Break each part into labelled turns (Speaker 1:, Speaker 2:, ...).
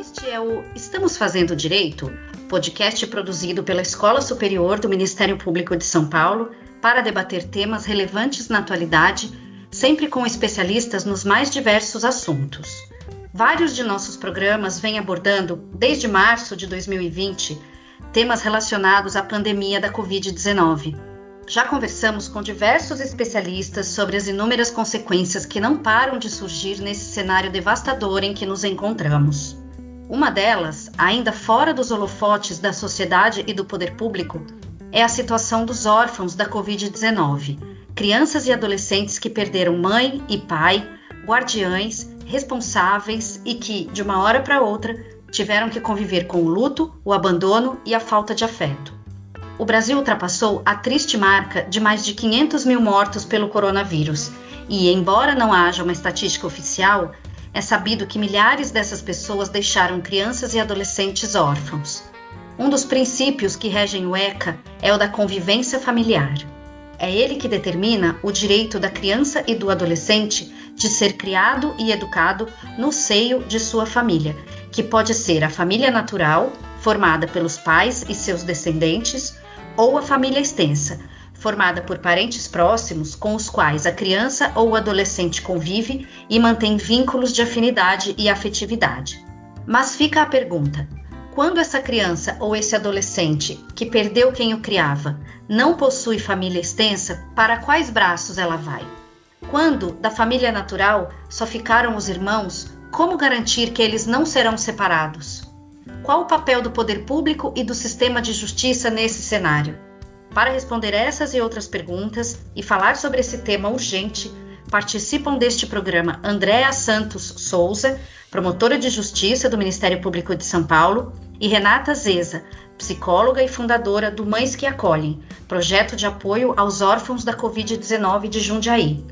Speaker 1: Este é o Estamos Fazendo Direito, podcast produzido pela Escola Superior do Ministério Público de São Paulo para debater temas relevantes na atualidade, sempre com especialistas nos mais diversos assuntos. Vários de nossos programas vêm abordando, desde março de 2020, temas relacionados à pandemia da Covid-19. Já conversamos com diversos especialistas sobre as inúmeras consequências que não param de surgir nesse cenário devastador em que nos encontramos. Uma delas, ainda fora dos holofotes da sociedade e do poder público, é a situação dos órfãos da Covid-19, crianças e adolescentes que perderam mãe e pai, guardiães, responsáveis e que, de uma hora para outra, tiveram que conviver com o luto, o abandono e a falta de afeto. O Brasil ultrapassou a triste marca de mais de 500 mil mortos pelo coronavírus, e, embora não haja uma estatística oficial, é sabido que milhares dessas pessoas deixaram crianças e adolescentes órfãos. Um dos princípios que regem o ECA é o da convivência familiar. É ele que determina o direito da criança e do adolescente de ser criado e educado no seio de sua família, que pode ser a família natural, formada pelos pais e seus descendentes, ou a família extensa, formada por parentes próximos com os quais a criança ou o adolescente convive e mantém vínculos de afinidade e afetividade. Mas fica a pergunta: quando essa criança ou esse adolescente que perdeu quem o criava não possui família extensa, para quais braços ela vai? Quando da família natural só ficaram os irmãos, como garantir que eles não serão separados? Qual o papel do poder público e do sistema de justiça nesse cenário? Para responder essas e outras perguntas e falar sobre esse tema urgente, participam deste programa Andréa Santos Souza, promotora de justiça do Ministério Público de São Paulo, e Renata Zeza, psicóloga e fundadora do Mães que Acolhem, projeto de apoio aos órfãos da Covid-19 de Jundiaí.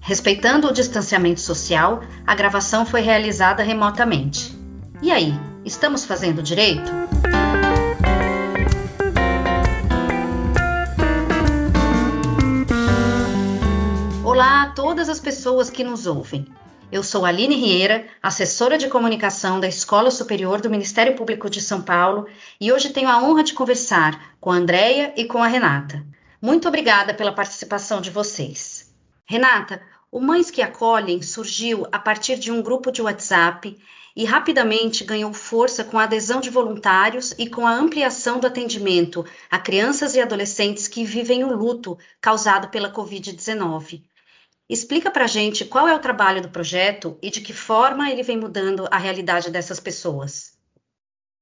Speaker 1: Respeitando o distanciamento social, a gravação foi realizada remotamente. E aí, estamos fazendo direito? Olá a todas as pessoas que nos ouvem. Eu sou Aline Rieira, assessora de comunicação da Escola Superior do Ministério Público de São Paulo, e hoje tenho a honra de conversar com a Andrea e com a Renata. Muito obrigada pela participação de vocês. Renata, o Mães que Acolhem surgiu a partir de um grupo de WhatsApp e rapidamente ganhou força com a adesão de voluntários e com a ampliação do atendimento a crianças e adolescentes que vivem o luto causado pela Covid-19. Explica para gente qual é o trabalho do projeto e de que forma ele vem mudando a realidade dessas pessoas.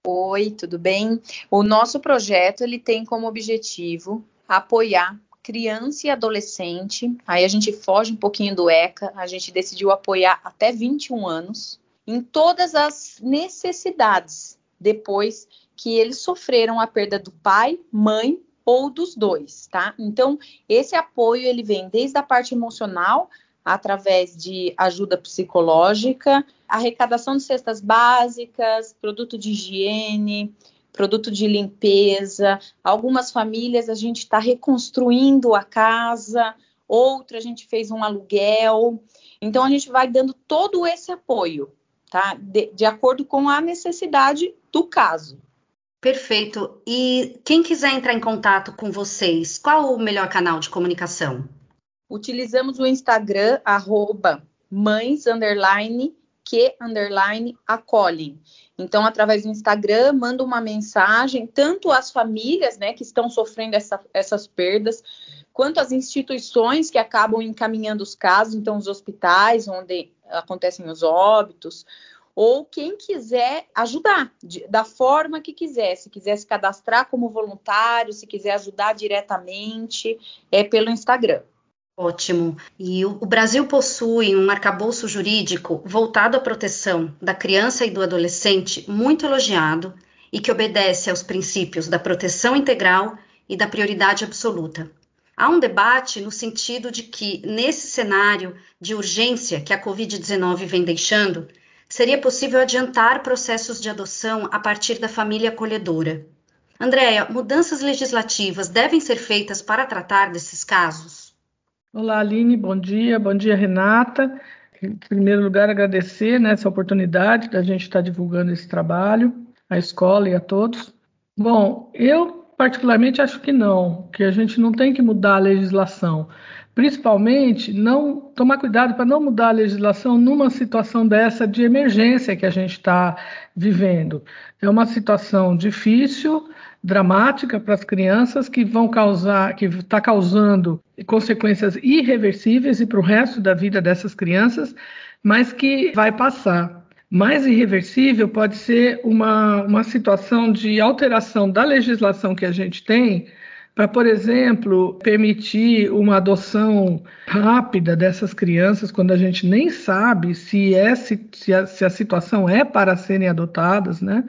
Speaker 2: Oi, tudo bem? O nosso projeto ele tem como objetivo apoiar criança e adolescente. Aí a gente foge um pouquinho do ECA, a gente decidiu apoiar até 21 anos em todas as necessidades depois que eles sofreram a perda do pai, mãe ou dos dois, tá? Então, esse apoio ele vem desde a parte emocional, através de ajuda psicológica, arrecadação de cestas básicas, produto de higiene, produto de limpeza. Algumas famílias a gente está reconstruindo a casa, outra a gente fez um aluguel. Então, a gente vai dando todo esse apoio, tá? De, de acordo com a necessidade do caso.
Speaker 1: Perfeito. E quem quiser entrar em contato com vocês, qual o melhor canal de comunicação?
Speaker 2: Utilizamos o Instagram, arroba mães, underline, que, underline, acolhem. Então, através do Instagram, manda uma mensagem, tanto às famílias, né, que estão sofrendo essa, essas perdas, quanto às instituições que acabam encaminhando os casos, então os hospitais onde acontecem os óbitos, ou quem quiser ajudar, de, da forma que quiser, se quiser se cadastrar como voluntário, se quiser ajudar diretamente, é pelo Instagram.
Speaker 1: Ótimo. E o, Brasil possui um arcabouço jurídico voltado à proteção da criança e do adolescente muito elogiado e que obedece aos princípios da proteção integral e da prioridade absoluta. Há um debate no sentido de que, nesse cenário de urgência que a Covid-19 vem deixando, seria possível adiantar processos de adoção a partir da família acolhedora. Andréia, mudanças legislativas devem ser feitas para tratar desses casos?
Speaker 3: Olá, Aline, bom dia. Bom dia, Renata. Em primeiro lugar, agradecer né, essa oportunidade da gente estar divulgando esse trabalho, à escola e a todos. Bom, eu particularmente acho que não, que a gente não tem que mudar a legislação. Principalmente, não tomar cuidado para não mudar a legislação numa situação dessa de emergência que a gente está vivendo. É uma situação difícil, dramática para as crianças que vão causar, que está causando consequências irreversíveis e para o resto da vida dessas crianças, mas que vai passar. Mais irreversível pode ser uma, uma situação de alteração da legislação que a gente tem para, por exemplo, permitir uma adoção rápida dessas crianças quando a gente nem sabe se, é, se, se, a, se a situação é para serem adotadas, né?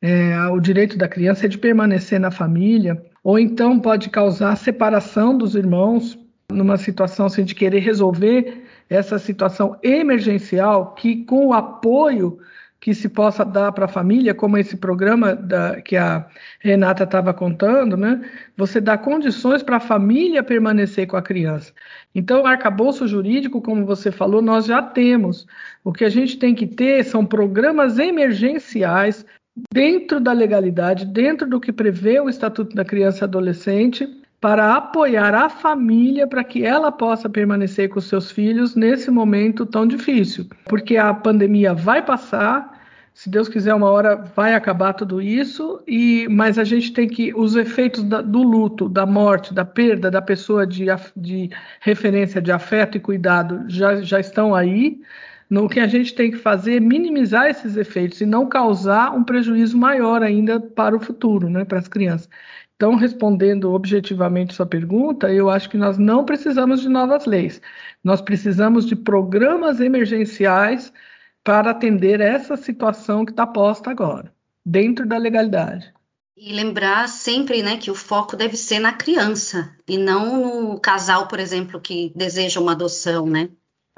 Speaker 3: É, o direito da criança é de permanecer na família, ou então pode causar separação dos irmãos numa situação assim, de querer resolver essa situação emergencial que com o apoio que se possa dar para a família, como esse programa da, que a Renata estava contando, né? Você dá condições para a família permanecer com a criança. Então, arcabouço jurídico, como você falou, nós já temos. O que a gente tem que ter são programas emergenciais dentro da legalidade, dentro do que prevê o Estatuto da Criança e Adolescente, para apoiar a família para que ela possa permanecer com seus filhos nesse momento tão difícil. Porque a pandemia vai passar, se Deus quiser, uma hora vai acabar tudo isso, e mas a gente tem que. Os efeitos da, do luto, da morte, da perda da pessoa de, de referência de afeto e cuidado já, já estão aí. No que a gente tem que fazer é minimizar esses efeitos e não causar um prejuízo maior ainda para o futuro, né, para as crianças. Então, respondendo objetivamente sua pergunta, eu acho que nós não precisamos de novas leis. Nós precisamos de programas emergenciais para atender essa situação que está posta agora, dentro da legalidade.
Speaker 1: E lembrar sempre né, que o foco deve ser na criança e não no casal, por exemplo, que deseja uma adoção, né?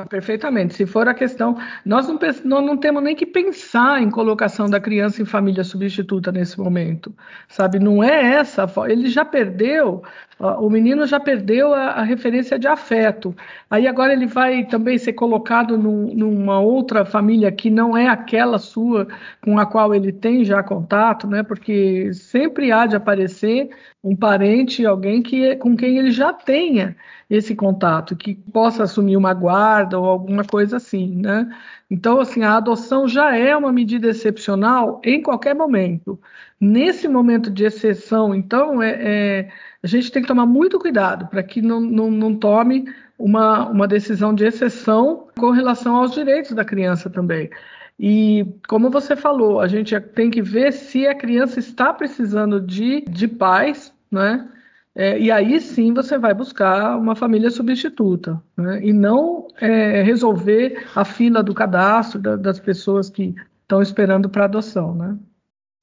Speaker 3: Perfeitamente. Se for a questão, nós não, não temos nem que pensar em colocação da criança em família substituta nesse momento, sabe? Não é essa. Ele já perdeu, o menino já perdeu a, a referência de afeto. Aí agora ele vai também ser colocado num, numa outra família que não é aquela sua com a qual ele tem já contato, né? Porque sempre há de aparecer um parente, alguém que com quem ele já tenha esse contato, que possa assumir uma guarda ou alguma coisa assim, né? Então, assim, a adoção já é uma medida excepcional em qualquer momento. Nesse momento de exceção, então, é, é a gente tem que tomar muito cuidado para que não, não, não tome uma, uma decisão de exceção com relação aos direitos da criança também. E, como você falou, a gente tem que ver se a criança está precisando de, de pais, né? É, e aí sim você vai buscar uma família substituta, né? e não é, resolver a fila do cadastro da, das pessoas que estão esperando para adoção. Né?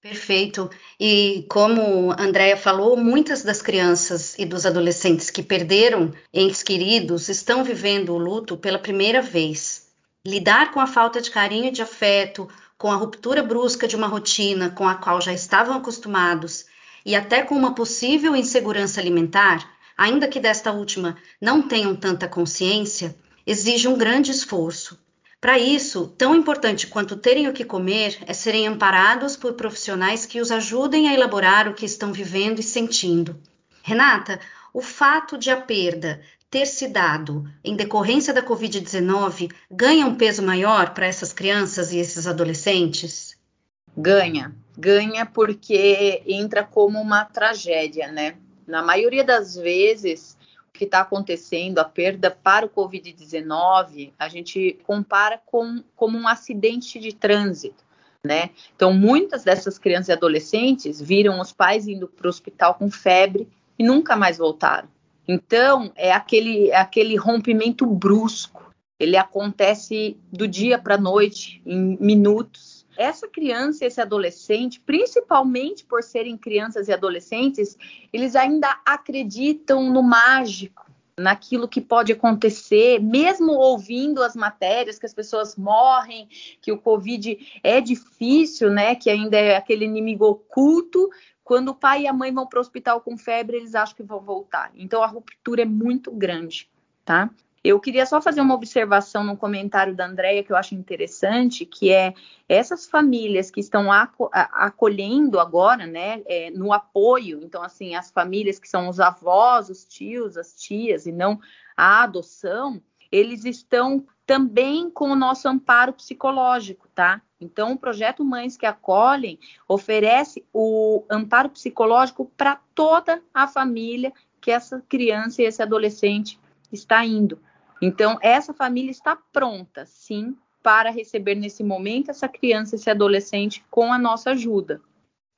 Speaker 1: Perfeito. E como a falou, muitas das crianças e dos adolescentes que perderam entes queridos estão vivendo o luto pela primeira vez. Lidar com a falta de carinho e de afeto, com a ruptura brusca de uma rotina com a qual já estavam acostumados e até com uma possível insegurança alimentar, ainda que desta última não tenham tanta consciência, exige um grande esforço. Para isso, tão importante quanto terem o que comer é serem amparados por profissionais que os ajudem a elaborar o que estão vivendo e sentindo. Renata, o fato de a perda ter se dado em decorrência da Covid-19 ganha um peso maior para essas crianças e esses adolescentes?
Speaker 2: Ganha, ganha porque entra como uma tragédia, né? Na maioria das vezes, o que está acontecendo, a perda para o Covid-19, a gente compara com como um acidente de trânsito. Né? Então, muitas dessas crianças e adolescentes viram os pais indo para o hospital com febre e nunca mais voltaram. Então, é aquele, é aquele rompimento brusco. Ele acontece do dia para a noite, em minutos essa criança esse adolescente, principalmente por serem crianças e adolescentes, eles ainda acreditam no mágico, naquilo que pode acontecer, mesmo ouvindo as matérias que as pessoas morrem, que o Covid é difícil, né? Que ainda é aquele inimigo oculto. quando o pai e a mãe vão para o hospital com febre, eles acham que vão voltar. Então a ruptura é muito grande, tá? Eu queria só fazer uma observação no comentário da Andrea que eu acho interessante, que é essas famílias que estão acolhendo agora, né, é, no apoio, então assim, as famílias que são os avós, os tios, as tias e não a adoção, eles estão também com o nosso amparo psicológico, tá? Então, o projeto Mães que Acolhem oferece o amparo psicológico para toda a família que essa criança e esse adolescente está indo. Então, essa família está pronta, sim, para receber nesse momento essa criança, esse adolescente com a nossa ajuda.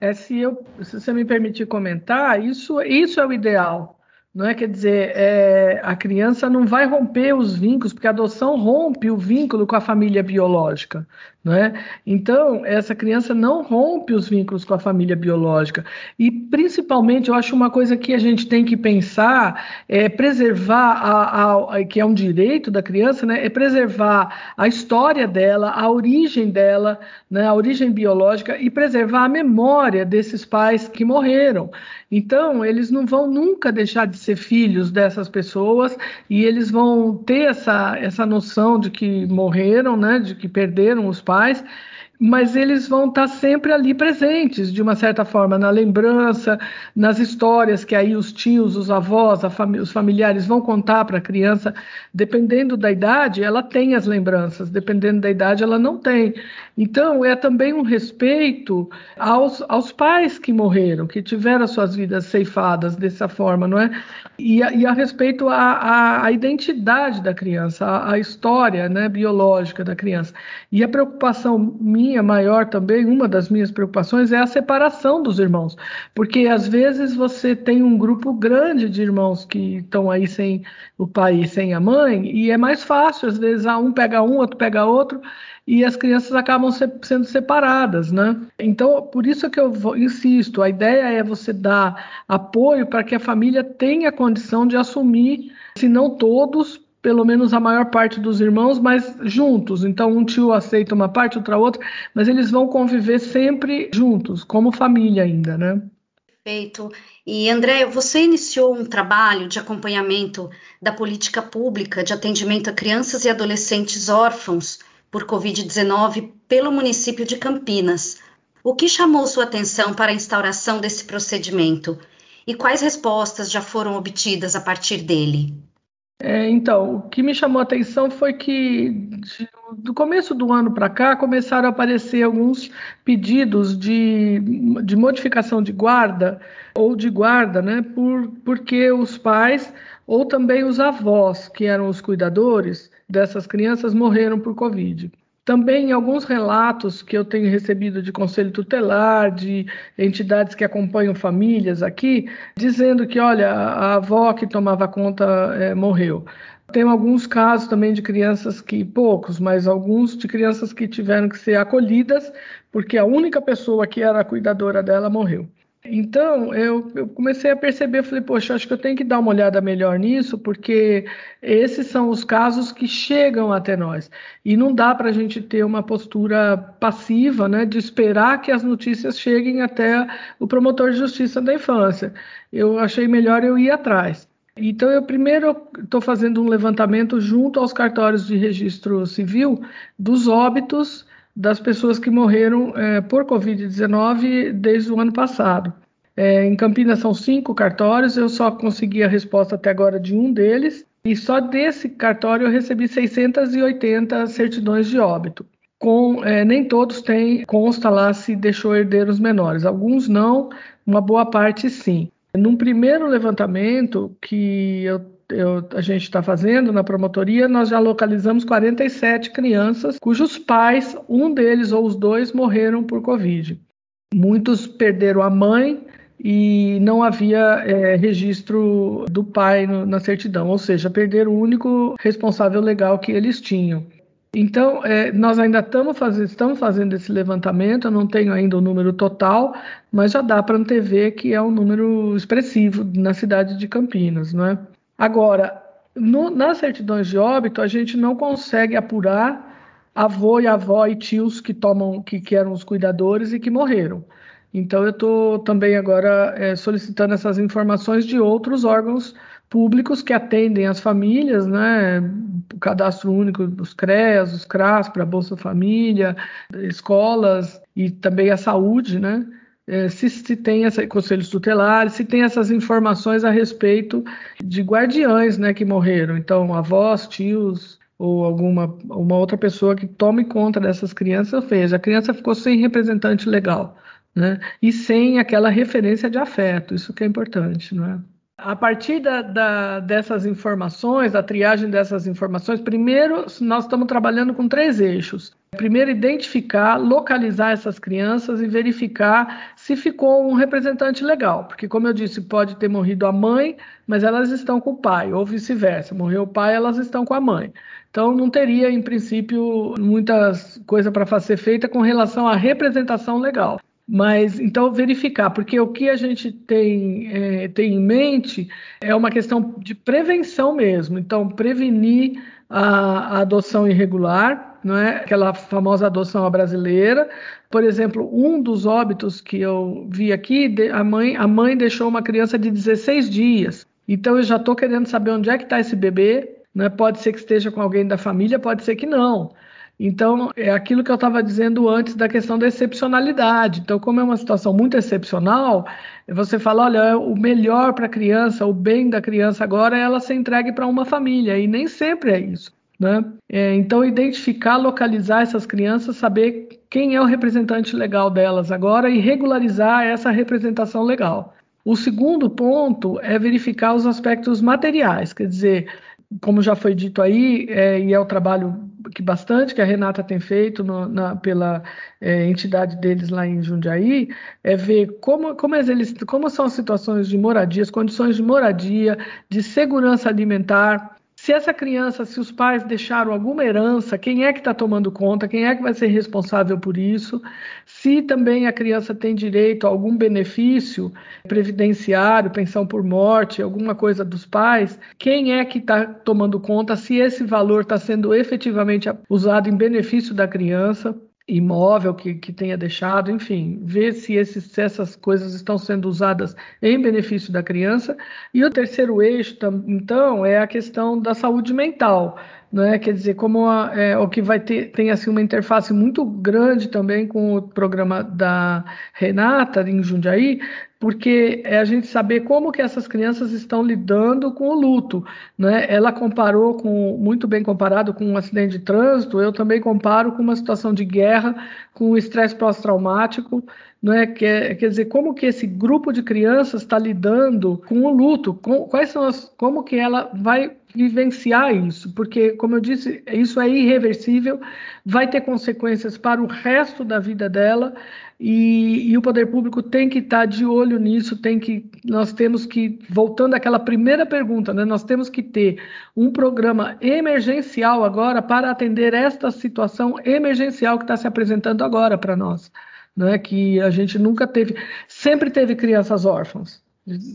Speaker 3: É, se, eu, se você me permitir comentar, isso, isso é o ideal. Não é? Quer dizer, é, a criança não vai romper os vínculos, porque a adoção rompe o vínculo com a família biológica. Não é? Então, essa criança não rompe os vínculos com a família biológica. E, principalmente, eu acho uma coisa que a gente tem que pensar é preservar, a, a, que é um direito da criança, né? é preservar a história dela, a origem dela, né? a origem biológica, e preservar a memória desses pais que morreram. Então, eles não vão nunca deixar de ser filhos dessas pessoas e eles vão ter essa, essa noção de que morreram, né, de que perderam os pais weiß, mas eles vão estar sempre ali presentes, de uma certa forma, na lembrança, nas histórias que aí os tios, os avós, fami os familiares vão contar para a criança. Dependendo da idade, ela tem as lembranças, dependendo da idade, ela não tem. Então, é também um respeito aos, aos pais que morreram, que tiveram as suas vidas ceifadas dessa forma, não é? E a, e a respeito à, à, identidade da criança, à, à história né, biológica da criança. E a preocupação minha minha maior também, uma das minhas preocupações é a separação dos irmãos, porque às vezes você tem um grupo grande de irmãos que estão aí sem o pai e sem a mãe, e é mais fácil, às vezes, ah, um pega um, outro pega outro, e as crianças acabam se, sendo separadas, né? Então, por isso que eu vou, insisto, a ideia é você dar apoio para que a família tenha condição de assumir, se não todos, pelo menos a maior parte dos irmãos, mas juntos. Então, um tio aceita uma parte, outra outra, mas eles vão conviver sempre juntos, como família ainda, né?
Speaker 1: Perfeito. E André, você iniciou um trabalho de acompanhamento da política pública de atendimento a crianças e adolescentes órfãos por Covid-19 pelo município de Campinas. O que chamou sua atenção para a instauração desse procedimento? E quais respostas já foram obtidas a partir dele?
Speaker 3: É, então, o que me chamou a atenção foi que de, do começo do ano para cá começaram a aparecer alguns pedidos de, de modificação de guarda ou de guarda, né? Por, porque os pais ou também os avós, que eram os cuidadores dessas crianças, morreram por Covid. Também alguns relatos que eu tenho recebido de conselho tutelar, de entidades que acompanham famílias aqui, dizendo que, olha, a avó que tomava conta é, morreu. Tem alguns casos também de crianças que, poucos, mas alguns de crianças que tiveram que ser acolhidas porque a única pessoa que era cuidadora dela morreu. Então, eu, eu, comecei a perceber, falei, poxa, acho que eu tenho que dar uma olhada melhor nisso, porque esses são os casos que chegam até nós. E não dá para a gente ter uma postura passiva, né, de esperar que as notícias cheguem até o promotor de justiça da infância. Eu achei melhor eu ir atrás. Então, eu primeiro estou fazendo um levantamento junto aos cartórios de registro civil dos óbitos das pessoas que morreram é, por Covid-19 desde o ano passado. É, em Campinas são cinco cartórios, eu só consegui a resposta até agora de um deles, e só desse cartório eu recebi 680 certidões de óbito. Com, é, nem todos têm, consta lá se deixou herdeiros menores, alguns não, uma boa parte sim. Num primeiro levantamento que eu eu, a gente está fazendo na promotoria, nós já localizamos 47 crianças cujos pais, um deles ou os dois, morreram por Covid. Muitos perderam a mãe e não havia é, registro do pai no, na certidão, ou seja, perderam o único responsável legal que eles tinham. Então, é, nós ainda estamos fazendo, esse levantamento, eu não tenho ainda o número total, mas já dá para antever que é um número expressivo na cidade de Campinas, não é? Agora, no, nas certidões de óbito, a gente não consegue apurar avô e avó e tios que tomam, que, que eram os cuidadores e que morreram. Então, eu estou também agora é, solicitando essas informações de outros órgãos públicos que atendem as famílias, né? O cadastro único dos CREAS, os CRAS para Bolsa Família, escolas e também a saúde, né? É, se, se, tem essa, conselhos tutelares, se tem essas informações a respeito de guardiães né, que morreram. Então, avós, tios ou alguma uma outra pessoa que tome conta dessas crianças, seja, a criança ficou sem representante legal, né? E sem aquela referência de afeto, isso que é importante, não é? A partir da, da, dessas informações, da triagem dessas informações, primeiro nós estamos trabalhando com três eixos. Primeiro, identificar, localizar essas crianças e verificar se ficou um representante legal, porque, como eu disse, pode ter morrido a mãe, mas elas estão com o pai, ou vice-versa. Morreu o pai, elas estão com a mãe. Então, não teria, em princípio, muitas coisas para ser feita com relação à representação legal. Mas então verificar, porque o que a gente tem, é, tem em mente é uma questão de prevenção mesmo. Então, prevenir a, a adoção irregular, não é? Aquela famosa adoção brasileira. Por exemplo, um dos óbitos que eu vi aqui, a mãe, a mãe deixou uma criança de 16 dias. Então eu já estou querendo saber onde é que está esse bebê. Né? Pode ser que esteja com alguém da família, pode ser que não. Então, é aquilo que eu estava dizendo antes da questão da excepcionalidade. Então, como é uma situação muito excepcional, você fala: olha, o melhor para a criança, o bem da criança agora é ela ser entregue para uma família, e nem sempre é isso. Né? É, então, identificar, localizar essas crianças, saber quem é o representante legal delas agora e regularizar essa representação legal. O segundo ponto é verificar os aspectos materiais, quer dizer, como já foi dito aí, é, e é o trabalho que bastante que a Renata tem feito no, na, pela é, entidade deles lá em Jundiaí, é ver como, como, eles, como são as situações de moradia, as condições de moradia, de segurança alimentar, se essa criança, se os pais deixaram alguma herança, quem é que está tomando conta, quem é que vai ser responsável por isso, se também a criança tem direito a algum benefício previdenciário, pensão por morte, alguma coisa dos pais, quem é que está tomando conta, se esse valor está sendo efetivamente usado em benefício da criança imóvel que, que tenha deixado, enfim, ver se, esses, se essas coisas estão sendo usadas em benefício da criança. E o terceiro eixo, então, é a questão da saúde mental. Né? Quer dizer, como a, é, o que vai ter tem assim uma interface muito grande também com o programa da Renata em Jundiaí, porque é a gente saber como que essas crianças estão lidando com o luto, né? Ela comparou com muito bem comparado com um acidente de trânsito, eu também comparo com uma situação de guerra, com o estresse pós-traumático, é Quer, quer dizer, como que esse grupo de crianças está lidando com o luto? Com, quais são as, como que ela vai vivenciar isso? Porque, como eu disse, isso é irreversível, vai ter consequências para o resto da vida dela. E, e, o poder público tem que estar tá de olho nisso, tem que nós temos que voltando àquela primeira pergunta, né, nós temos que ter um programa emergencial agora para atender esta situação emergencial que está se apresentando agora para nós né, que a gente nunca teve, sempre teve crianças órfãs,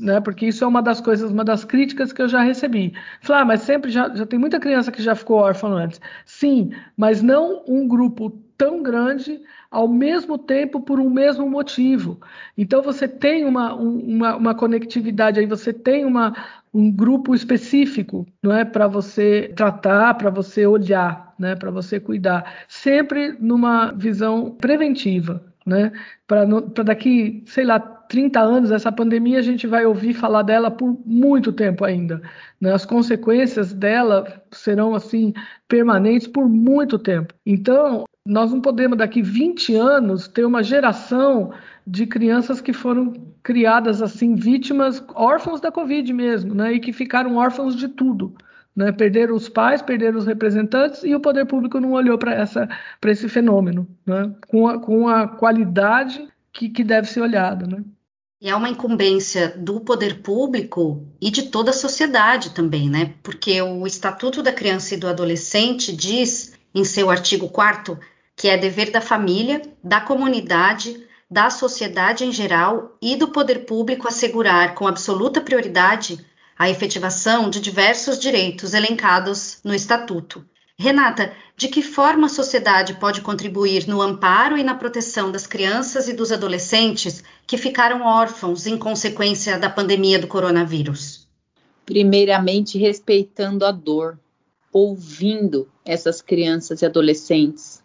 Speaker 3: né, porque isso é uma das coisas, uma das críticas que eu já recebi. Falar, ah, mas sempre já, já tem muita criança que já ficou órfã antes. Sim, mas não um grupo tão grande ao mesmo tempo por um mesmo motivo. Então você tem uma, uma, uma conectividade aí, você tem uma, um grupo específico, não é, para você tratar, para você olhar, né, para você cuidar, sempre numa visão preventiva né? Para daqui, sei lá, 30 anos, essa pandemia a gente vai ouvir falar dela por muito tempo ainda. Né? As consequências dela serão assim permanentes por muito tempo. Então, nós não podemos daqui 20 anos ter uma geração de crianças que foram criadas assim vítimas órfãos da Covid mesmo, né? E que ficaram órfãos de tudo. Né? Perderam os pais, perderam os representantes e o poder público não olhou para esse fenômeno, né? com, a, com a qualidade que, que deve ser olhada. Né?
Speaker 1: E é uma incumbência do poder público e de toda a sociedade também, né? Porque o Estatuto da Criança e do Adolescente diz, em seu artigo 4 que é dever da família, da comunidade, da sociedade em geral e do poder público assegurar com absoluta prioridade a efetivação de diversos direitos elencados no Estatuto. Renata, de que forma a sociedade pode contribuir no amparo e na proteção das crianças e dos adolescentes que ficaram órfãos em consequência da pandemia do coronavírus?
Speaker 2: Primeiramente, respeitando a dor, ouvindo essas crianças e adolescentes,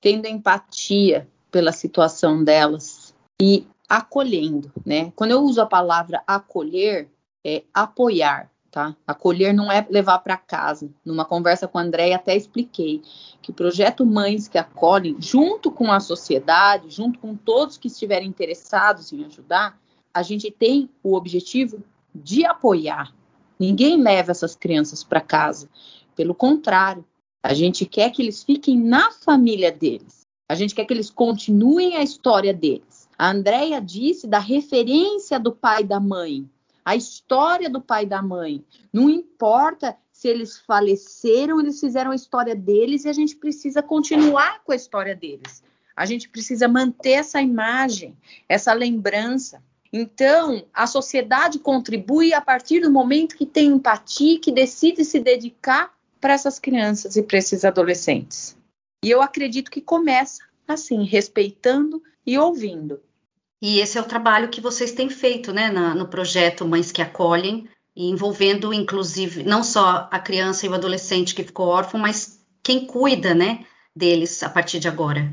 Speaker 2: tendo empatia pela situação delas e acolhendo, né? Quando eu uso a palavra acolher, é apoiar, tá? Acolher não é levar para casa. Numa conversa com a Andréia até expliquei que o projeto Mães que Acolhem, junto com a sociedade, junto com todos que estiverem interessados em ajudar, a gente tem o objetivo de apoiar. Ninguém leva essas crianças para casa. Pelo contrário, a gente quer que eles fiquem na família deles. A gente quer que eles continuem a história deles. A Andrea disse da referência do pai e da mãe a história do pai e da mãe. Não importa se eles faleceram, eles fizeram a história deles e a gente precisa continuar com a história deles. A gente precisa manter essa imagem, essa lembrança. Então, a sociedade contribui a partir do momento que tem empatia, que decide se dedicar para essas crianças e para esses adolescentes. E eu acredito que começa assim, respeitando e ouvindo.
Speaker 1: E esse é o trabalho que vocês têm feito, né, na, no projeto Mães que Acolhem, envolvendo inclusive não só a criança e o adolescente que ficou órfão, mas quem cuida, né, deles a partir de agora.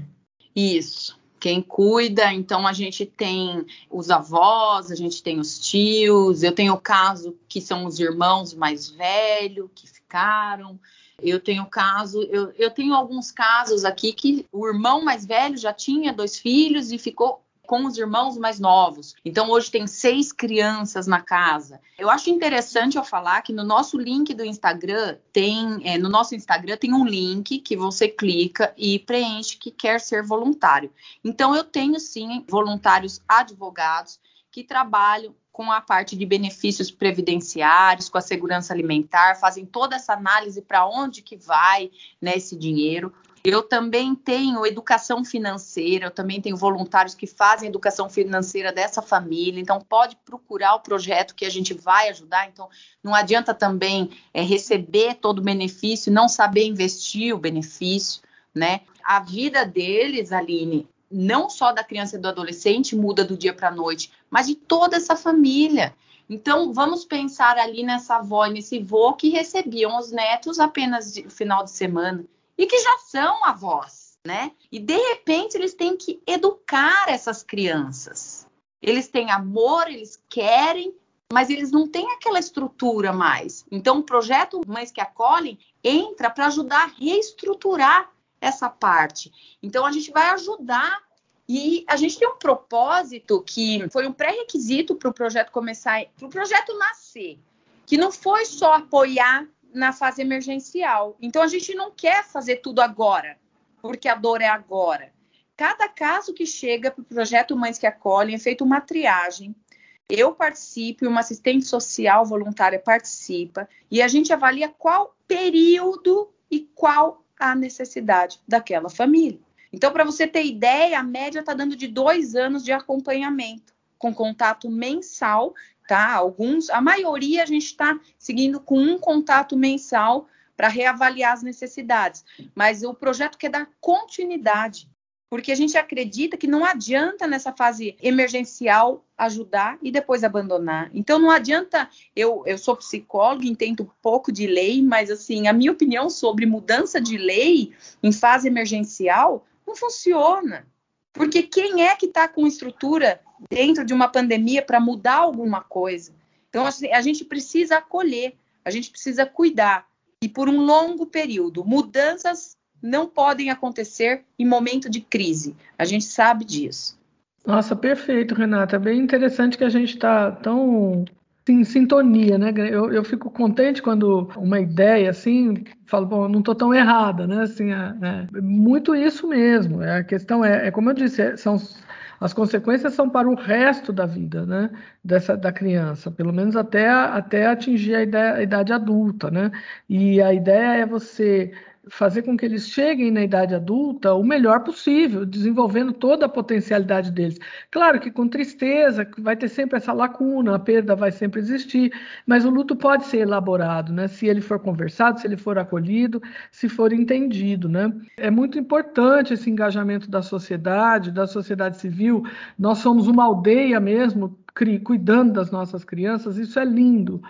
Speaker 2: Isso. Quem cuida, então a gente tem os avós, a gente tem os tios, eu tenho o caso que são os irmãos mais velhos que ficaram, eu tenho caso, eu, eu tenho alguns casos aqui que o irmão mais velho já tinha dois filhos e ficou com os irmãos mais novos. Então hoje tem seis crianças na casa. Eu acho interessante eu falar que no nosso link do Instagram tem, é, no nosso Instagram tem um link que você clica e preenche que quer ser voluntário. Então eu tenho sim voluntários advogados que trabalham com a parte de benefícios previdenciários, com a segurança alimentar, fazem toda essa análise para onde que vai né, esse dinheiro. Eu também tenho educação financeira, eu também tenho voluntários que fazem educação financeira dessa família, então pode procurar o projeto que a gente vai ajudar. Então, não adianta também é, receber todo o benefício, não saber investir o benefício, né? A vida deles, Aline, não só da criança e do adolescente muda do dia para a noite, mas de toda essa família. Então, vamos pensar ali nessa avó e nesse vô que recebiam os netos apenas no final de semana e que já são avós, né? E de repente eles têm que educar essas crianças. Eles têm amor, eles querem, mas eles não têm aquela estrutura mais. Então, o projeto Mães que Acolhem entra para ajudar a reestruturar essa parte. Então, a gente vai ajudar e a gente tem um propósito que foi um pré-requisito para o projeto começar, para o projeto nascer, que não foi só apoiar na fase emergencial. Então a gente não quer fazer tudo agora, porque a dor é agora. Cada caso que chega para o projeto Mães que Acolhem é feita uma triagem. Eu participo, uma assistente social voluntária participa, e a gente avalia qual período e qual a necessidade daquela família. Então, para você ter ideia, a média está dando de dois anos de acompanhamento, com contato mensal tá? Alguns, a maioria a gente está seguindo com um contato mensal para reavaliar as necessidades, mas o projeto quer dar continuidade, porque a gente acredita que não adianta nessa fase emergencial ajudar e depois abandonar. Então não adianta eu eu sou psicóloga, entendo pouco de lei, mas assim, a minha opinião sobre mudança de lei em fase emergencial não funciona. Porque quem é que está com estrutura dentro de uma pandemia para mudar alguma coisa? Então, assim, a gente precisa acolher, a gente precisa cuidar. E por um longo período, mudanças não podem acontecer em momento de crise. A gente sabe disso.
Speaker 3: Nossa, perfeito, Renata. É bem interessante que a gente está tão em sintonia, né? Eu, eu fico contente quando uma ideia assim, falo, bom, não estou tão errada, né? Assim, é, é, muito isso mesmo. É, a questão é, é como eu disse, é, são as consequências são para o resto da vida, né? Dessa da criança, pelo menos até até atingir a, a idade adulta, né? E a ideia é você fazer com que eles cheguem na idade adulta o melhor possível, desenvolvendo toda a potencialidade deles. Claro que com tristeza, vai ter sempre essa lacuna, a perda vai sempre existir, mas o luto pode ser elaborado, né? Se ele for conversado, se ele for acolhido, se for entendido, né? É muito importante esse engajamento da sociedade, da sociedade civil. Nós somos uma aldeia mesmo, cuidando das nossas crianças, isso é lindo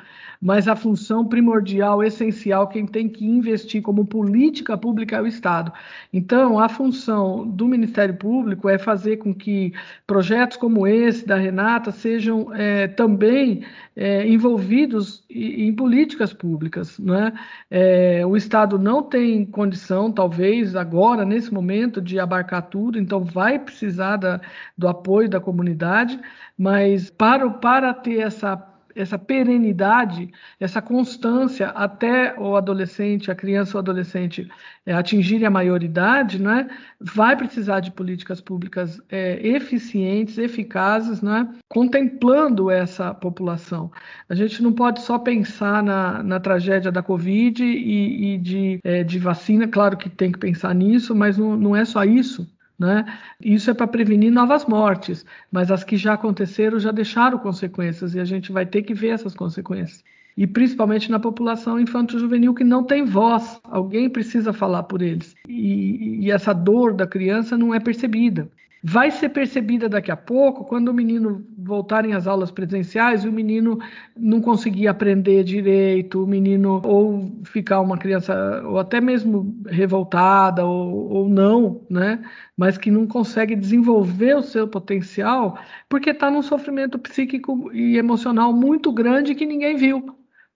Speaker 3: mas a função primordial, essencial, quem tem que investir como política pública é o Estado. Então, a função do Ministério Público é fazer com que projetos como esse da Renata sejam é, também é, envolvidos em políticas públicas. Né? É, o Estado não tem condição, talvez agora, nesse momento, de abarcar tudo, então vai precisar da, do apoio da comunidade, mas para, para ter essa essa perenidade, essa constância até o adolescente, a criança ou adolescente é, atingirem a maioridade, né, vai precisar de políticas públicas é, eficientes, eficazes, né, contemplando essa população. A gente não pode só pensar na, na tragédia da Covid e, e de, é, de vacina, claro que tem que pensar nisso, mas não, não é só isso. Né? Isso é para prevenir novas mortes, mas as que já aconteceram já deixaram consequências e a gente vai ter que ver essas consequências. E principalmente na população infanto-juvenil que não tem voz, alguém precisa falar por eles. E, e essa dor da criança não é percebida vai ser percebida daqui a pouco quando o menino voltarem às aulas presenciais e o menino não conseguir aprender direito, o menino ou ficar uma criança ou até mesmo revoltada ou, ou não, né? Mas que não consegue desenvolver o seu potencial porque está num sofrimento psíquico e emocional muito grande que ninguém viu.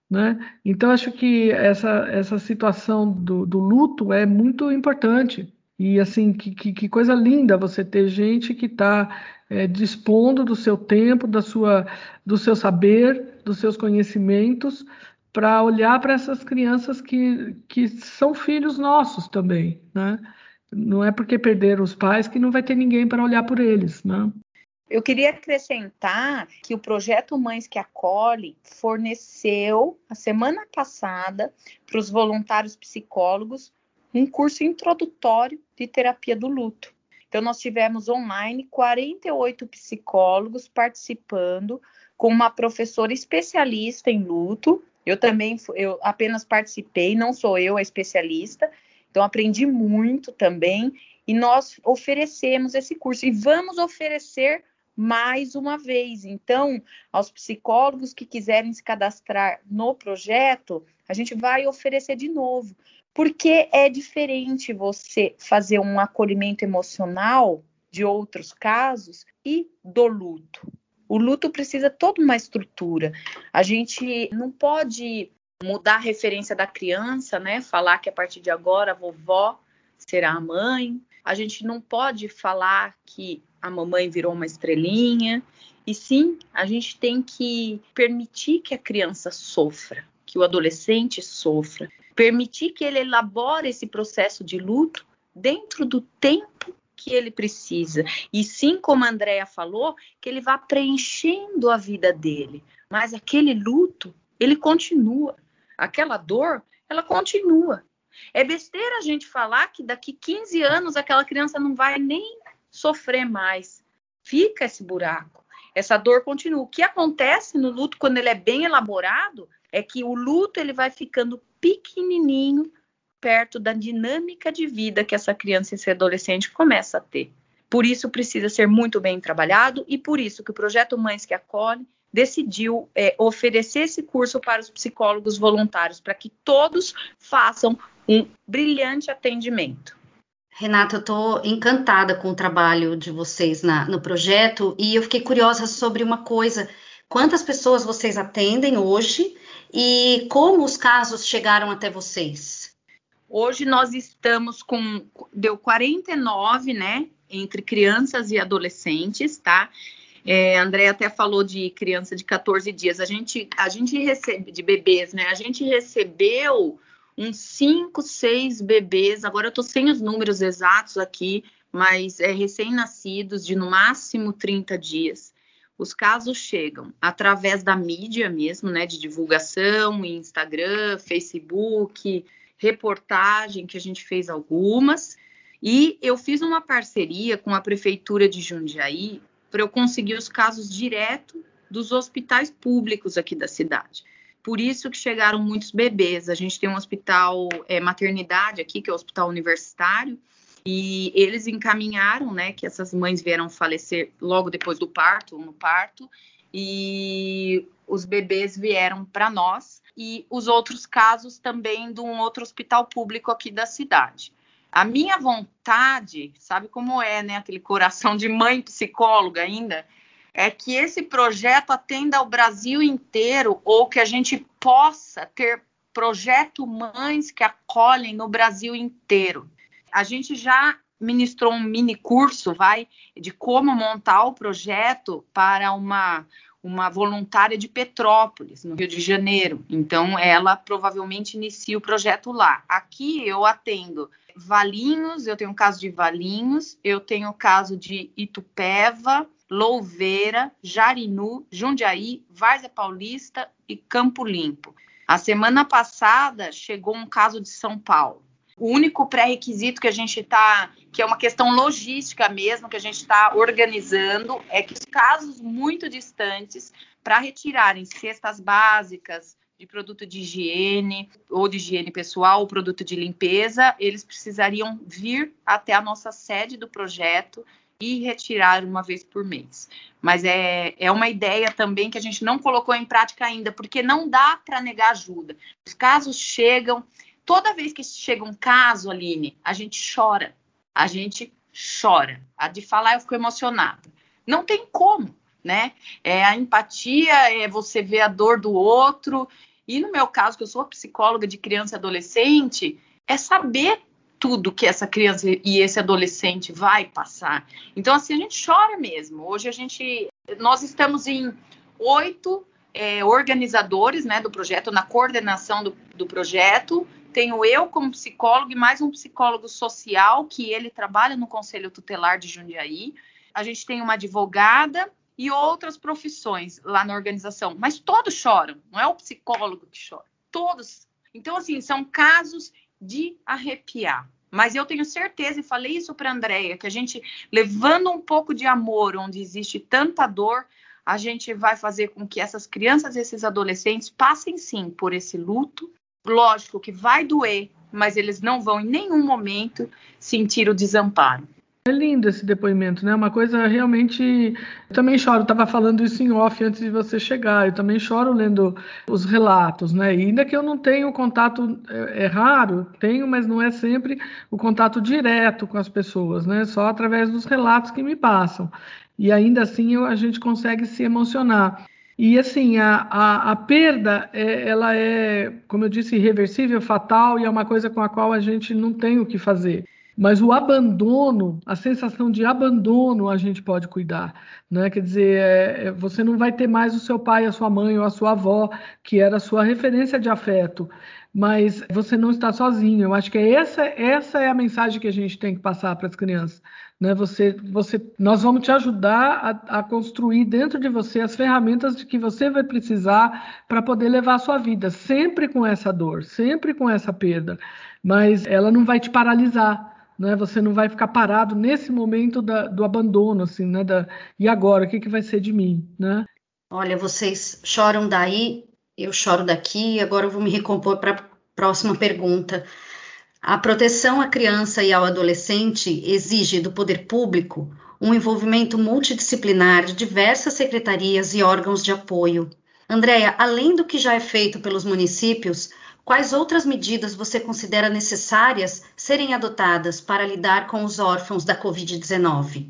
Speaker 3: Né? Então, acho que essa, essa situação do, do luto é muito importante. E assim, que, que, que coisa linda você ter gente que está é, dispondo do seu tempo, da sua, do seu saber, dos seus conhecimentos, para olhar para essas crianças que, que são filhos nossos também, né? Não é porque perderam os pais que não vai ter ninguém para olhar por eles, né?
Speaker 2: Eu queria acrescentar que o projeto Mães que Acolhem forneceu, a semana passada, para os voluntários psicólogos, um curso introdutório de terapia do luto. Então, nós tivemos online 48 psicólogos participando, com uma professora especialista em luto. Eu também, eu apenas participei, não sou eu a especialista, então aprendi muito também. E nós oferecemos esse curso e vamos oferecer mais uma vez. Então, aos psicólogos que quiserem se cadastrar no projeto, a gente vai oferecer de novo, porque é diferente você fazer um acolhimento emocional de outros casos e do luto. O luto precisa toda uma estrutura. A gente não pode mudar a referência da criança, né? Falar que a partir de agora a vovó será a mãe. A gente não pode falar que a mamãe virou uma estrelinha. E sim, a gente tem que permitir que a criança sofra, que o adolescente sofra, permitir que ele elabore esse processo de luto dentro do tempo que ele precisa. E sim, como a Andrea falou, que ele vá preenchendo a vida dele. Mas aquele luto, ele continua. Aquela dor, ela continua. É besteira a gente falar que daqui 15 anos aquela criança não vai nem sofrer mais. Fica esse buraco. Essa dor continua. O que acontece no luto quando ele é bem elaborado é que o luto ele vai ficando pequenininho perto da dinâmica de vida que essa criança e esse adolescente começa a ter. Por isso precisa ser muito bem trabalhado e por isso que o projeto Mães que Acolhem decidiu é, oferecer esse curso para os psicólogos voluntários para que todos façam um brilhante atendimento.
Speaker 1: Renata, eu estou encantada com o trabalho de vocês na, no projeto e eu fiquei curiosa sobre uma coisa. Quantas pessoas vocês atendem hoje e como os casos chegaram até vocês?
Speaker 2: Hoje nós estamos com deu 49, né, entre crianças e adolescentes, tá? É, André até falou de criança de 14 dias. A gente, a gente recebe de bebês, né? A gente recebeu uns 5, 6 bebês. Agora eu tô sem os números exatos aqui, mas é recém-nascidos de no máximo 30 dias. Os casos chegam através da mídia mesmo, né, de divulgação, Instagram, Facebook, reportagem que a gente fez algumas, e eu fiz uma parceria com a prefeitura de Jundiaí para eu conseguir os casos direto dos hospitais públicos aqui da cidade. Por isso que chegaram muitos bebês. A gente tem um hospital é, maternidade aqui, que é o hospital universitário, e eles encaminharam, né, que essas mães vieram falecer logo depois do parto, no parto, e os bebês vieram para nós e os outros casos também de um outro hospital público aqui da cidade. A minha vontade, sabe como é, né, aquele coração de mãe psicóloga ainda, é que esse projeto atenda ao Brasil inteiro ou que a gente possa ter projeto mães que acolhem no Brasil inteiro. A gente já ministrou um mini curso, vai, de como montar o projeto para uma uma voluntária de Petrópolis, no Rio de Janeiro. Então, ela provavelmente inicia o projeto lá. Aqui eu atendo Valinhos, eu tenho o caso de Valinhos, eu tenho o caso de Itupeva, Louveira, Jarinu, Jundiaí, Várzea Paulista e Campo Limpo. A semana passada chegou um caso de São Paulo. O único pré-requisito que a gente está, que é uma questão logística mesmo, que a gente está organizando, é que os casos muito distantes, para retirarem cestas básicas de produto de higiene, ou de higiene pessoal, ou produto de limpeza, eles precisariam vir até a nossa sede do projeto e retirar uma vez por mês. Mas é, é uma ideia também que a gente não colocou em prática ainda, porque não dá para negar ajuda. Os casos chegam, Toda vez que chega um caso, Aline, a gente chora. A gente chora. A de falar, eu fico emocionada. Não tem como, né? É a empatia, é você ver a dor do outro. E no meu caso, que eu sou psicóloga de criança e adolescente, é saber tudo que essa criança e esse adolescente vai passar. Então, assim, a gente chora mesmo. Hoje a gente, nós estamos em oito é, organizadores, né, do projeto, na coordenação do, do projeto, tenho eu como psicólogo e mais um psicólogo social, que ele trabalha no Conselho Tutelar de Jundiaí. A gente tem uma advogada e outras profissões lá na organização, mas todos choram, não é o psicólogo que chora, todos. Então, assim, são casos de arrepiar. Mas eu tenho certeza, e falei isso para a Andrea, que a gente, levando um pouco de amor onde existe tanta dor, a gente vai fazer com que essas crianças e esses adolescentes passem sim por esse luto, Lógico que vai doer, mas eles não vão em nenhum momento sentir o desamparo.
Speaker 3: É lindo esse depoimento, né? Uma coisa realmente. Eu também choro, estava falando isso em off antes de você chegar. Eu também choro lendo os relatos, né? E ainda que eu não tenho contato, é, é raro, tenho, mas não é sempre o contato direto com as pessoas, né? Só através dos relatos que me passam. E ainda assim eu, a gente consegue se emocionar. E assim, a, a, a perda, é, ela é, como eu disse, irreversível, fatal e é uma coisa com a qual a gente não tem o que fazer. Mas o abandono, a sensação de abandono, a gente pode cuidar. Né? Quer dizer, é, é, você não vai ter mais o seu pai, a sua mãe ou a sua avó, que era a sua referência de afeto. Mas você não está sozinho. Eu acho que é essa, essa é a mensagem que a gente tem que passar para as crianças. Né? Você, você, nós vamos te ajudar a, a, construir dentro de você as ferramentas de que você vai precisar para poder levar a sua vida, sempre com essa dor, sempre com essa perda, mas ela não vai te paralisar. Né? Você não vai ficar parado nesse momento da, do abandono, assim, né? Da, e agora, o que, que vai ser de mim, né?
Speaker 1: Olha, vocês choram daí, eu choro daqui. Agora eu vou me recompor para a próxima pergunta. A proteção à criança e ao adolescente exige do poder público um envolvimento multidisciplinar de diversas secretarias e órgãos de apoio. Andréia, além do que já é feito pelos municípios, quais outras medidas você considera necessárias serem adotadas para lidar com os órfãos da Covid-19?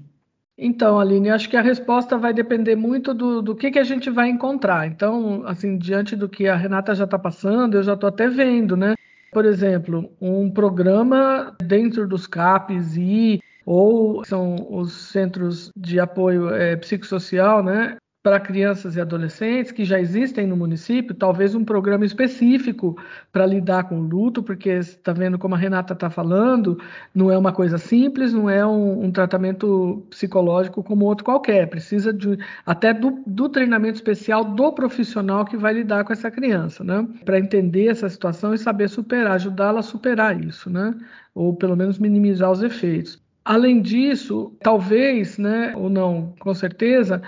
Speaker 3: Então, Aline, acho que a resposta vai depender muito do, do que, que a gente vai encontrar. Então, assim, diante do que a Renata já está passando, eu já estou até vendo, né? Por exemplo, um programa dentro dos CAPs e ou são os centros de apoio é, psicossocial, né? Para crianças e adolescentes que já existem no município, talvez um programa específico para lidar com o luto, porque está vendo como a Renata está falando, não é uma coisa simples, não é um, um, tratamento psicológico como outro qualquer, precisa de, até do, do treinamento especial do profissional que vai lidar com essa criança, né? Para entender essa situação e saber superar, ajudá-la a superar isso, né? Ou pelo menos minimizar os efeitos. Além disso, talvez, né, ou não, com certeza,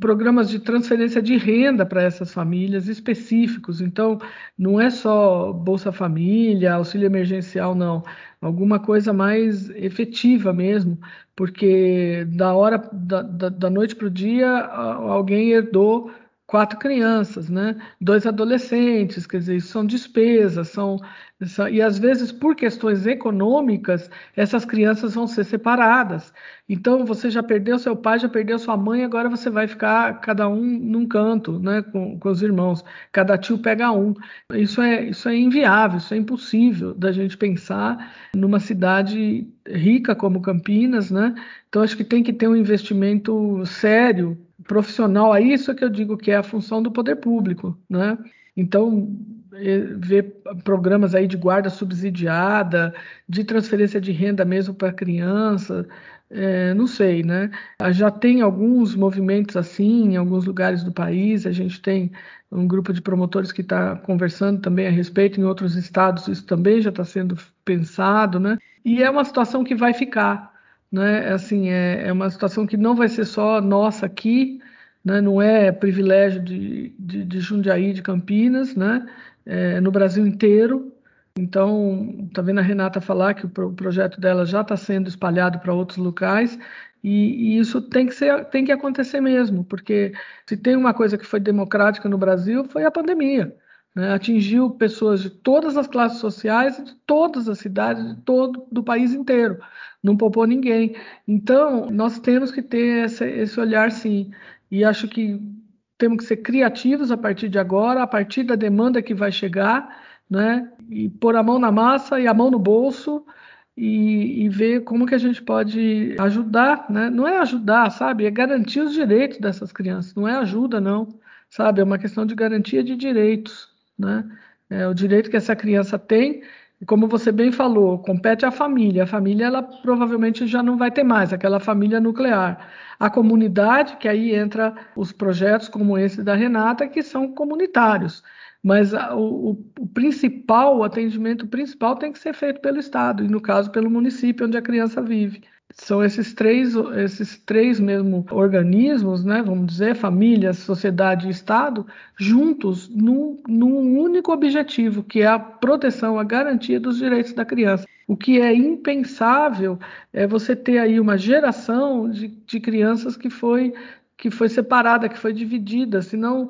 Speaker 3: programas de transferência de renda para essas famílias específicos. Então, não é só Bolsa Família, auxílio emergencial, não. Alguma coisa mais efetiva mesmo, porque da hora da, da noite para o dia alguém herdou quatro crianças, né? Dois adolescentes, quer dizer, são despesas, são, são, e às vezes por questões econômicas essas crianças vão ser separadas. Então você já perdeu seu pai, já perdeu sua mãe, agora você vai ficar cada um num canto, né? Com, com os irmãos. Cada tio pega um. Isso é isso é inviável, isso é impossível da gente pensar numa cidade rica como Campinas, né? Então acho que tem que ter um investimento sério profissional, a isso é que eu digo que é a função do poder público, né? Então, é, ver programas aí de guarda subsidiada, de transferência de renda mesmo para criança, é, não sei, né? Já tem alguns movimentos assim em alguns lugares do país, a gente tem um grupo de promotores que está conversando também a respeito, em outros estados isso também já está sendo pensado, né? E é uma situação que vai ficar, né? Assim, é, é uma situação que não vai ser só nossa aqui, né? não é privilégio de, de, de Jundiaí, de Campinas, né? É no Brasil inteiro. Então, tá vendo a Renata falar que o projeto dela já está sendo espalhado para outros locais e, e, isso tem que ser, tem que acontecer mesmo, porque se tem uma coisa que foi democrática no Brasil foi a pandemia. Né? Atingiu pessoas de todas as classes sociais, de todas as cidades, de todo do país inteiro não poupou ninguém. Então, nós temos que ter esse, esse olhar, sim. E acho que temos que ser criativos a partir de agora, a partir da demanda que vai chegar, né? E pôr a mão na massa e a mão no bolso e, e, ver como que a gente pode ajudar, né? Não é ajudar, sabe? É garantir os direitos dessas crianças. Não é ajuda, não, sabe? É uma questão de garantia de direitos, né? É o direito que essa criança tem e como você bem falou, compete à família. A família, ela provavelmente já não vai ter mais, aquela família nuclear. A comunidade, que aí entra os projetos como esse da Renata, que são comunitários. Mas o, o, principal, o atendimento principal tem que ser feito pelo Estado, e no caso pelo município onde a criança vive. São esses três, esses três mesmo organismos, né, vamos dizer, família, sociedade e Estado, juntos num, num único objetivo, que é a proteção, a garantia dos direitos da criança. O que é impensável é você ter aí uma geração de, de crianças que foi, que foi separada, que foi dividida, senão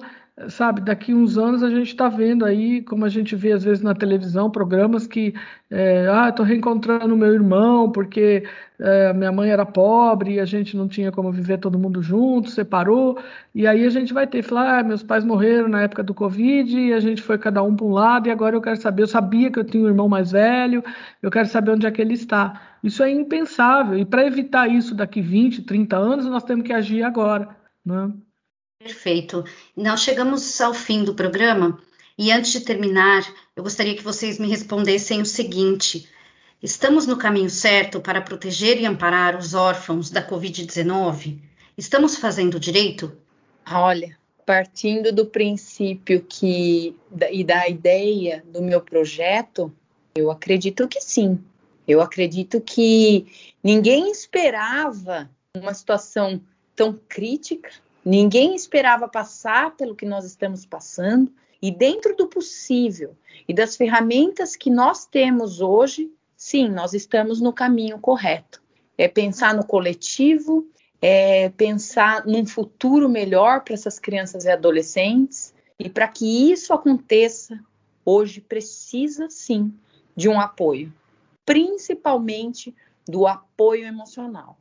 Speaker 3: sabe, daqui uns anos a gente está vendo aí, como a gente vê às vezes na televisão, programas que, é, ah, estou reencontrando meu irmão porque é, minha mãe era pobre e a gente não tinha como viver todo mundo junto, separou, e aí a gente vai ter, falar, ah, meus pais morreram na época do Covid e a gente foi cada um para um lado e agora eu quero saber, eu sabia que eu tinha um irmão mais velho, eu quero saber onde é que ele está. Isso é impensável, e para evitar isso daqui 20, 30 anos, nós temos que agir agora, né?
Speaker 1: Perfeito. Nós chegamos ao fim do programa e antes de terminar, eu gostaria que vocês me respondessem o seguinte: estamos no caminho certo para proteger e amparar os órfãos da Covid-19? Estamos fazendo direito?
Speaker 2: Olha, partindo do princípio que e da ideia do meu projeto, eu acredito que sim. Eu acredito que ninguém esperava uma situação tão crítica Ninguém esperava passar pelo que nós estamos passando, e dentro do possível e das ferramentas que nós temos hoje, sim, nós estamos no caminho correto. É pensar no coletivo, é pensar num futuro melhor para essas crianças e adolescentes, e para que isso aconteça, hoje precisa sim de um apoio, principalmente do apoio emocional.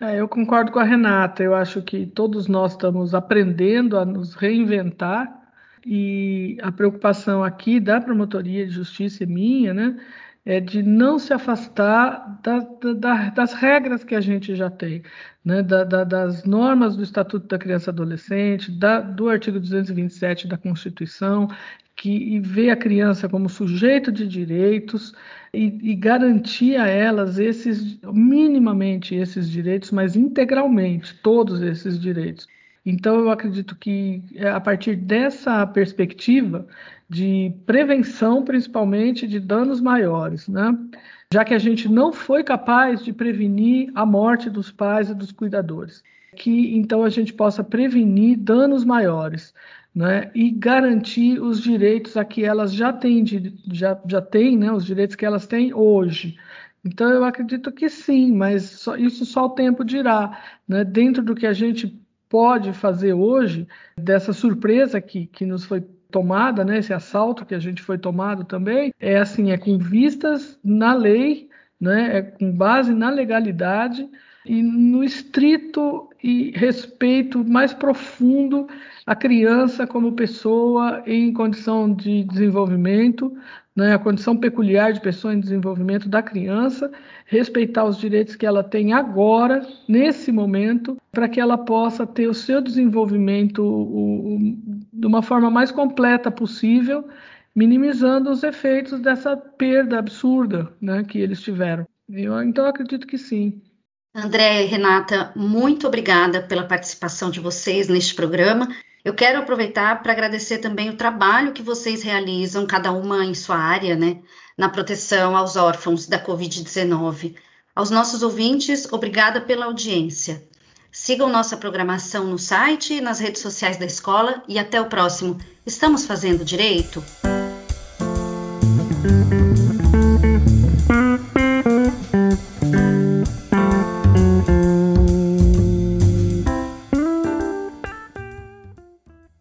Speaker 3: É, eu concordo com a Renata. Eu acho que todos nós estamos aprendendo a nos reinventar e a preocupação aqui da promotoria de justiça é minha, né? É de não se afastar da, da, das regras que a gente já tem, né, da, das normas do Estatuto da Criança e Adolescente, do artigo 227 da Constituição, que vê a criança como sujeito de direitos e, e garantir a elas esses, minimamente esses direitos, mas integralmente todos esses direitos. Então, eu acredito que é, a partir dessa perspectiva de prevenção, principalmente de danos maiores, né? já que a gente não foi capaz de prevenir a morte dos pais e dos cuidadores, que então a gente possa prevenir danos maiores. Né, e garantir os direitos a que elas já têm, já, já têm né, os direitos que elas têm hoje. Então, eu acredito que sim, mas só, isso só o tempo dirá. Né? Dentro do que a gente pode fazer hoje, dessa surpresa que, que nos foi tomada, né, esse assalto que a gente foi tomado também, é assim, é com vistas na lei, né, é com base na legalidade e no estrito e respeito mais profundo à criança como pessoa em condição de desenvolvimento, né, a condição peculiar de pessoa em desenvolvimento da criança, respeitar os direitos que ela tem agora, nesse momento, para que ela possa ter o seu desenvolvimento o, o, de uma forma mais completa possível, minimizando os efeitos dessa perda absurda né, que eles tiveram. Eu, então, eu acredito que sim.
Speaker 1: André e Renata, muito obrigada pela participação de vocês neste programa. Eu quero aproveitar para agradecer também o trabalho que vocês realizam, cada uma em sua área, né, na proteção aos órfãos da Covid-19. Aos nossos ouvintes, obrigada pela audiência. Sigam nossa programação no site e nas redes sociais da escola e até o próximo. Estamos fazendo direito?